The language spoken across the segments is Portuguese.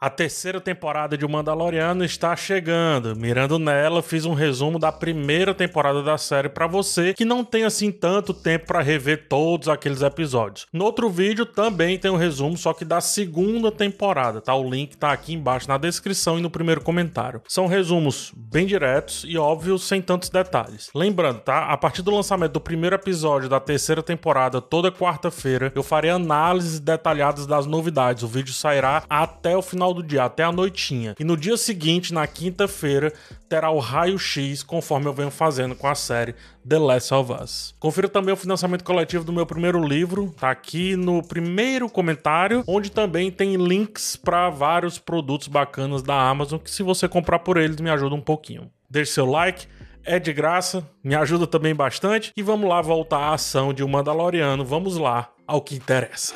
A terceira temporada de O Mandaloriano está chegando. Mirando nela, fiz um resumo da primeira temporada da série para você que não tem assim tanto tempo para rever todos aqueles episódios. No outro vídeo também tem um resumo, só que da segunda temporada, tá? O link tá aqui embaixo na descrição e no primeiro comentário. São resumos bem diretos e óbvios, sem tantos detalhes. Lembrando, tá? A partir do lançamento do primeiro episódio da terceira temporada, toda quarta-feira, eu farei análises detalhadas das novidades. O vídeo sairá até o final final do dia, até a noitinha. E no dia seguinte, na quinta-feira, terá o raio-x, conforme eu venho fazendo com a série The Last of Us. Confira também o financiamento coletivo do meu primeiro livro, tá aqui no primeiro comentário, onde também tem links para vários produtos bacanas da Amazon, que se você comprar por eles, me ajuda um pouquinho. Deixe seu like, é de graça, me ajuda também bastante. E vamos lá voltar à ação de um Mandaloriano. Vamos lá ao que interessa.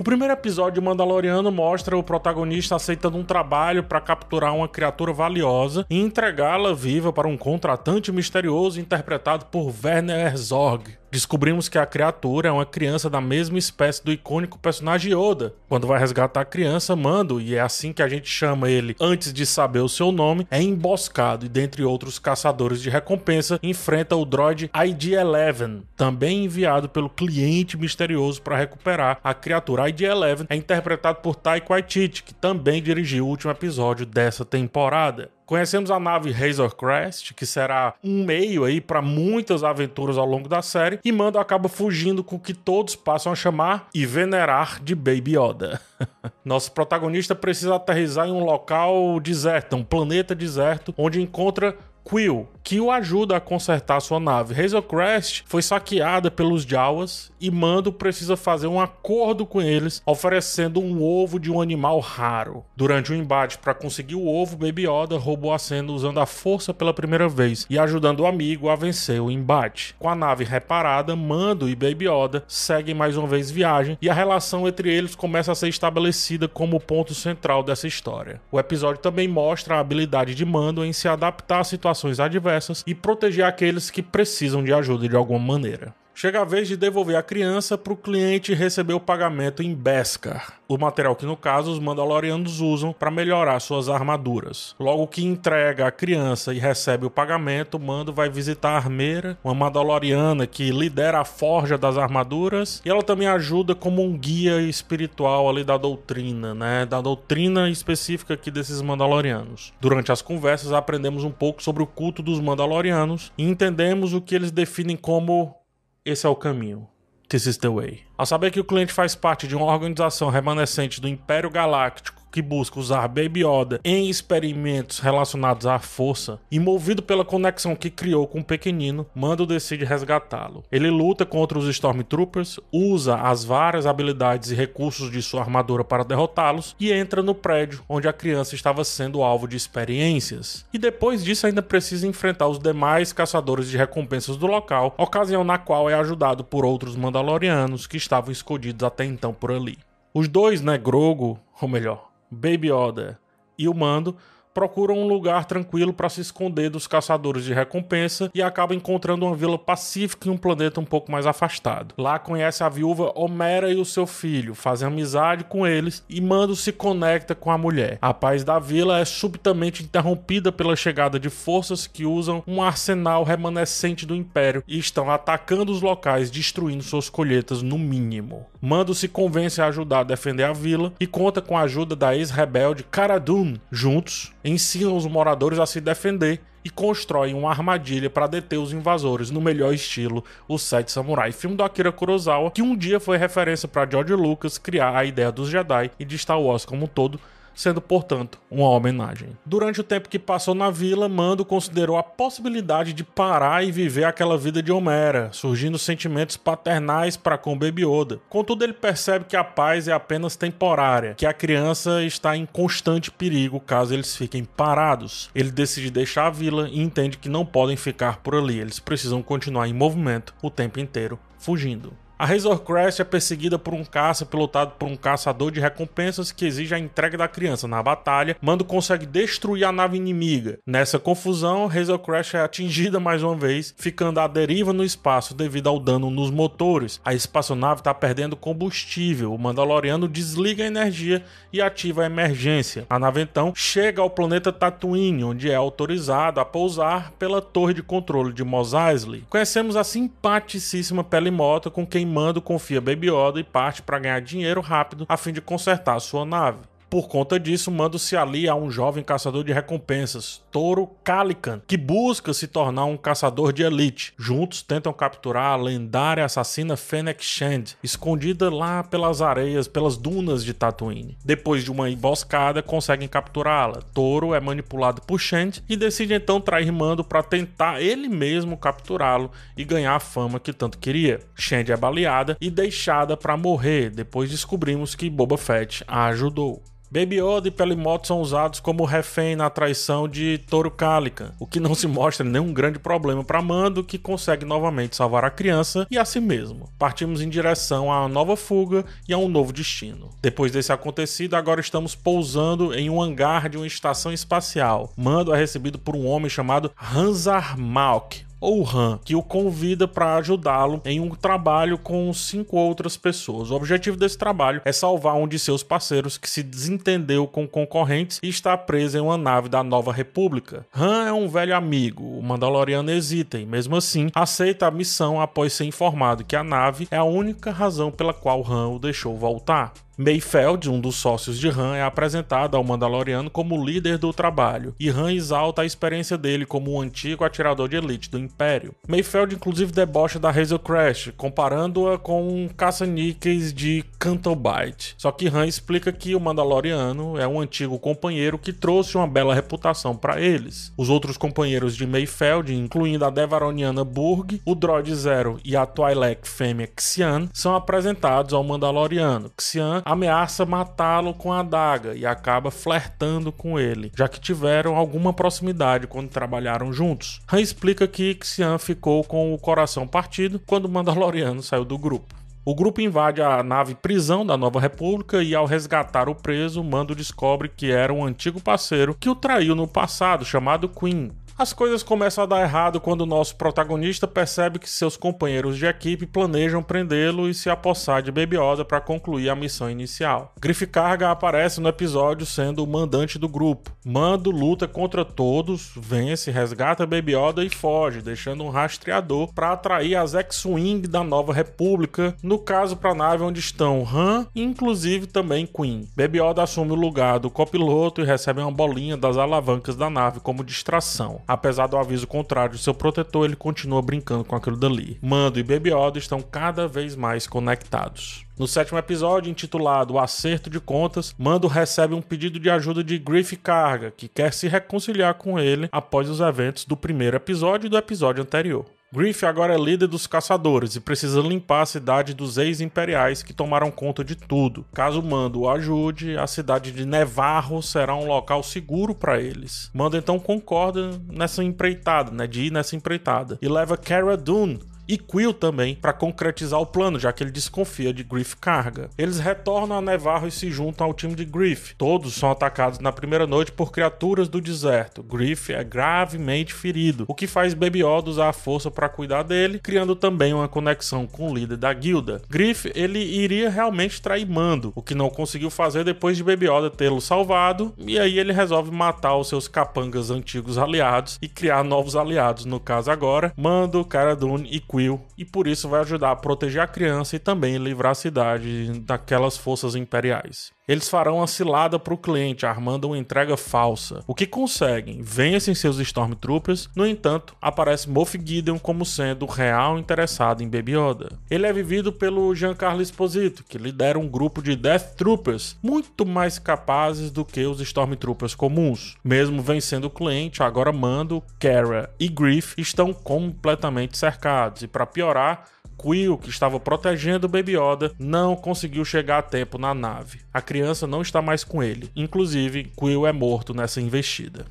O primeiro episódio Mandaloriano mostra o protagonista aceitando um trabalho para capturar uma criatura valiosa e entregá-la viva para um contratante misterioso interpretado por Werner Herzog. Descobrimos que a criatura é uma criança da mesma espécie do icônico personagem Yoda. Quando vai resgatar a criança, Mando, e é assim que a gente chama ele antes de saber o seu nome, é emboscado e, dentre outros caçadores de recompensa, enfrenta o droid ID-11, também enviado pelo cliente misterioso para recuperar a criatura. ID-11 é interpretado por Taika Waititi, que também dirigiu o último episódio dessa temporada. Conhecemos a nave Razor Crest, que será um meio aí para muitas aventuras ao longo da série, e Mando acaba fugindo com o que todos passam a chamar e venerar de Baby Yoda. Nosso protagonista precisa aterrizar em um local deserto, um planeta deserto, onde encontra Quill, que o ajuda a consertar sua nave. Hazel Crest foi saqueada pelos Jawas e Mando precisa fazer um acordo com eles, oferecendo um ovo de um animal raro. Durante o embate para conseguir o ovo, Baby Yoda roubou a cena usando a força pela primeira vez e ajudando o amigo a vencer o embate. Com a nave reparada, Mando e Baby Yoda seguem mais uma vez viagem e a relação entre eles começa a ser estabelecida como ponto central dessa história. O episódio também mostra a habilidade de Mando em se adaptar situação situações adversas e proteger aqueles que precisam de ajuda de alguma maneira. Chega a vez de devolver a criança para o cliente receber o pagamento em Beskar, o material que no caso os Mandalorianos usam para melhorar suas armaduras. Logo que entrega a criança e recebe o pagamento, o Mando vai visitar a Armeira, uma Mandaloriana que lidera a forja das armaduras e ela também ajuda como um guia espiritual ali da doutrina, né, da doutrina específica aqui desses Mandalorianos. Durante as conversas aprendemos um pouco sobre o culto dos Mandalorianos e entendemos o que eles definem como esse é o caminho. This is the way. Ao saber que o cliente faz parte de uma organização remanescente do Império Galáctico que busca usar Baby Yoda em experimentos relacionados à força, e movido pela conexão que criou com o pequenino, Mando decide resgatá-lo. Ele luta contra os Stormtroopers, usa as várias habilidades e recursos de sua armadura para derrotá-los e entra no prédio onde a criança estava sendo alvo de experiências. E depois disso ainda precisa enfrentar os demais caçadores de recompensas do local, ocasião na qual é ajudado por outros Mandalorianos que estavam escondidos até então por ali. Os dois, né, Grogo, ou melhor, Baby Yoda e o Mando procuram um lugar tranquilo para se esconder dos caçadores de recompensa e acaba encontrando uma vila pacífica em um planeta um pouco mais afastado. Lá conhece a viúva Homera e o seu filho, fazem amizade com eles e Mando se conecta com a mulher. A paz da vila é subitamente interrompida pela chegada de forças que usam um arsenal remanescente do Império e estão atacando os locais, destruindo suas colheitas no mínimo. Mando se convence a ajudar a defender a vila e conta com a ajuda da ex-rebelde Cara Dune. Juntos, ensinam os moradores a se defender e constroem uma armadilha para deter os invasores no melhor estilo Os Sete Samurai, filme do Akira Kurosawa, que um dia foi referência para George Lucas criar a ideia dos Jedi e de Star Wars como um todo, sendo, portanto, uma homenagem. Durante o tempo que passou na vila, Mando considerou a possibilidade de parar e viver aquela vida de Homera, surgindo sentimentos paternais para com Baby Yoda. Contudo, ele percebe que a paz é apenas temporária, que a criança está em constante perigo caso eles fiquem parados. Ele decide deixar a vila e entende que não podem ficar por ali, eles precisam continuar em movimento o tempo inteiro, fugindo. A Razor Crest é perseguida por um caça pilotado por um caçador de recompensas que exige a entrega da criança. Na batalha, Mando consegue destruir a nave inimiga. Nessa confusão, Razor Crest é atingida mais uma vez, ficando à deriva no espaço devido ao dano nos motores. A espaçonave está perdendo combustível. O Mandaloriano desliga a energia e ativa a emergência. A nave então chega ao planeta Tatooine, onde é autorizado a pousar pela torre de controle de Mos Eisley. Conhecemos a simpaticíssima Pelimota com quem Mando confia Baby Yoda e parte para ganhar dinheiro rápido a fim de consertar sua nave. Por conta disso, Mando se alia a um jovem caçador de recompensas, Toro Calican, que busca se tornar um caçador de elite. Juntos tentam capturar a lendária assassina Fennec Shand, escondida lá pelas areias, pelas dunas de Tatooine. Depois de uma emboscada, conseguem capturá-la. Toro é manipulado por Shand e decide então trair Mando para tentar ele mesmo capturá-lo e ganhar a fama que tanto queria. Shand é baleada e deixada para morrer. Depois descobrimos que Boba Fett a ajudou. Baby Yoda e Pelimoto são usados como refém na traição de Toro Calican, o que não se mostra nenhum grande problema para Mando, que consegue novamente salvar a criança e a si mesmo. Partimos em direção a uma nova fuga e a um novo destino. Depois desse acontecido, agora estamos pousando em um hangar de uma estação espacial. Mando é recebido por um homem chamado Hanzar Malk, ou Han, que o convida para ajudá-lo em um trabalho com cinco outras pessoas. O objetivo desse trabalho é salvar um de seus parceiros que se desentendeu com concorrentes e está preso em uma nave da Nova República. Han é um velho amigo, o Mandaloriano hesita e, mesmo assim, aceita a missão após ser informado que a nave é a única razão pela qual Han o deixou voltar. Mayfeld, um dos sócios de Han, é apresentado ao Mandaloriano como líder do trabalho, e Han exalta a experiência dele como um antigo atirador de elite do Império. Mayfeld inclusive debocha da Hazel Crash, comparando-a com um caça-níqueis de Cantobite. Só que Han explica que o Mandaloriano é um antigo companheiro que trouxe uma bela reputação para eles. Os outros companheiros de Mayfeld, incluindo a Devaroniana Burg, o Droid Zero e a Twi'lek fêmea Xian, são apresentados ao Mandaloriano. Xian ameaça matá-lo com a adaga e acaba flertando com ele, já que tiveram alguma proximidade quando trabalharam juntos. Han explica que Xian ficou com o coração partido quando o Mandaloriano saiu do grupo. O grupo invade a nave prisão da Nova República e, ao resgatar o preso, Mando descobre que era um antigo parceiro que o traiu no passado, chamado Queen. As coisas começam a dar errado quando o nosso protagonista percebe que seus companheiros de equipe planejam prendê-lo e se apossar de Baby Yoda para concluir a missão inicial. Griff Carga aparece no episódio sendo o mandante do grupo. Mando luta contra todos, vence, resgata Baby Yoda e foge, deixando um rastreador para atrair as X-Wing da Nova República, no caso para a nave onde estão Han e inclusive também Queen. Baby Yoda assume o lugar do copiloto e recebe uma bolinha das alavancas da nave como distração. Apesar do aviso contrário de seu protetor, ele continua brincando com aquilo dali. Mando e Baby Yoda estão cada vez mais conectados. No sétimo episódio, intitulado O Acerto de Contas, Mando recebe um pedido de ajuda de Griff Carga, que quer se reconciliar com ele após os eventos do primeiro episódio e do episódio anterior. Griff agora é líder dos caçadores e precisa limpar a cidade dos ex-imperiais que tomaram conta de tudo. Caso Mando o ajude, a cidade de Nevarro será um local seguro para eles. Mando então concorda nessa empreitada, né, de ir nessa empreitada e leva Cara Dune, e Quill também para concretizar o plano, já que ele desconfia de Griff Carga. Eles retornam a Nevarro e se juntam ao time de Griff. Todos são atacados na primeira noite por criaturas do deserto. Griff é gravemente ferido, o que faz Baby Yoda usar a força para cuidar dele, criando também uma conexão com o líder da guilda. Griff ele iria realmente trair Mando, o que não conseguiu fazer depois de Baby Yoda tê-lo salvado, e aí ele resolve matar os seus capangas antigos aliados e criar novos aliados, no caso agora, Mando, Cara Dune e Quill E por isso vai ajudar a proteger a criança e também livrar a cidade daquelas forças imperiais. Eles farão a cilada para o cliente, armando uma entrega falsa. O que conseguem? Vencem seus Stormtroopers, no entanto, aparece Moff Gideon como sendo o real interessado em Baby Yoda. Ele é vivido pelo Giancarlo Esposito, que lidera um grupo de Death Troopers muito mais capazes do que os Stormtroopers comuns. Mesmo vencendo o cliente, agora Mando, Kara e Griff estão completamente cercados e para piorar, Quill, que estava protegendo Baby Yoda, não conseguiu chegar a tempo na nave. A criança não está mais com ele. Inclusive, Quill é morto nessa investida.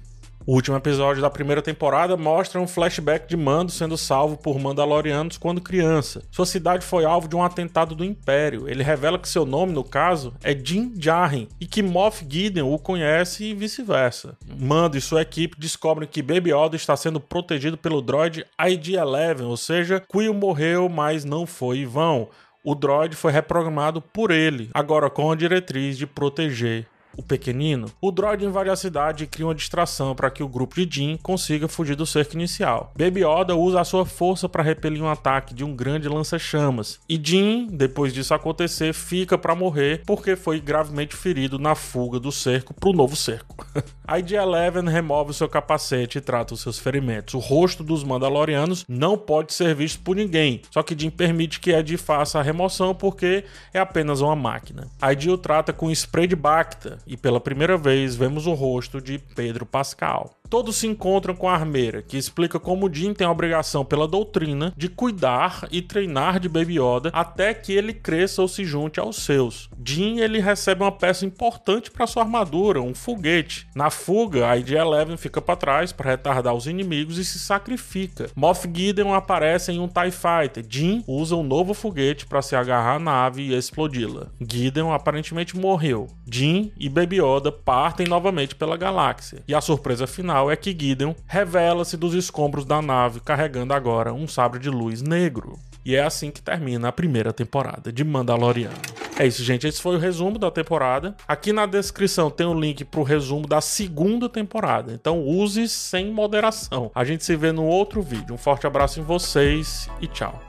O último episódio da primeira temporada mostra um flashback de Mando sendo salvo por Mandalorianos quando criança. Sua cidade foi alvo de um atentado do Império. Ele revela que seu nome, no caso, é Din Djarin e que Moff Gideon o conhece e vice-versa. Mando e sua equipe descobrem que Baby Yoda está sendo protegido pelo droid ID-11, ou seja, Quill morreu, mas não foi em vão. O droid foi reprogramado por ele, agora com a diretriz de proteger o pequenino, o droid invade a cidade e cria uma distração para que o grupo de Jin consiga fugir do cerco inicial. Baby Yoda usa a sua força para repelir um ataque de um grande lança-chamas, e Jin, depois disso acontecer, fica para morrer porque foi gravemente ferido na fuga do cerco para o novo cerco. ID-11 remove seu capacete e trata os seus ferimentos. O rosto dos Mandalorianos não pode ser visto por ninguém, só que Jin permite que Ed faça a remoção porque é apenas uma máquina. ID o trata com spray de Bacta e pela primeira vez vemos o rosto de Pedro Pascal. Todos se encontram com a armeira, que explica como Jin tem a obrigação pela doutrina de cuidar e treinar de Baby Yoda até que ele cresça ou se junte aos seus. Jin ele recebe uma peça importante para sua armadura, um foguete. Na fuga, a ID-11 fica para trás para retardar os inimigos e se sacrifica. Moff Gideon aparece em um TIE Fighter. Jin usa um novo foguete para se agarrar à nave e explodi-la. Gideon aparentemente morreu. Jin e Baby Yoda partem novamente pela galáxia. E a surpresa final é que Gideon revela-se dos escombros da nave carregando agora um sabre de luz negro. E é assim que termina a primeira temporada de Mandaloriano. É isso, gente. Esse foi o resumo da temporada. Aqui na descrição tem o um link pro resumo da segunda temporada. Então use sem moderação. A gente se vê no outro vídeo. Um forte abraço em vocês e tchau.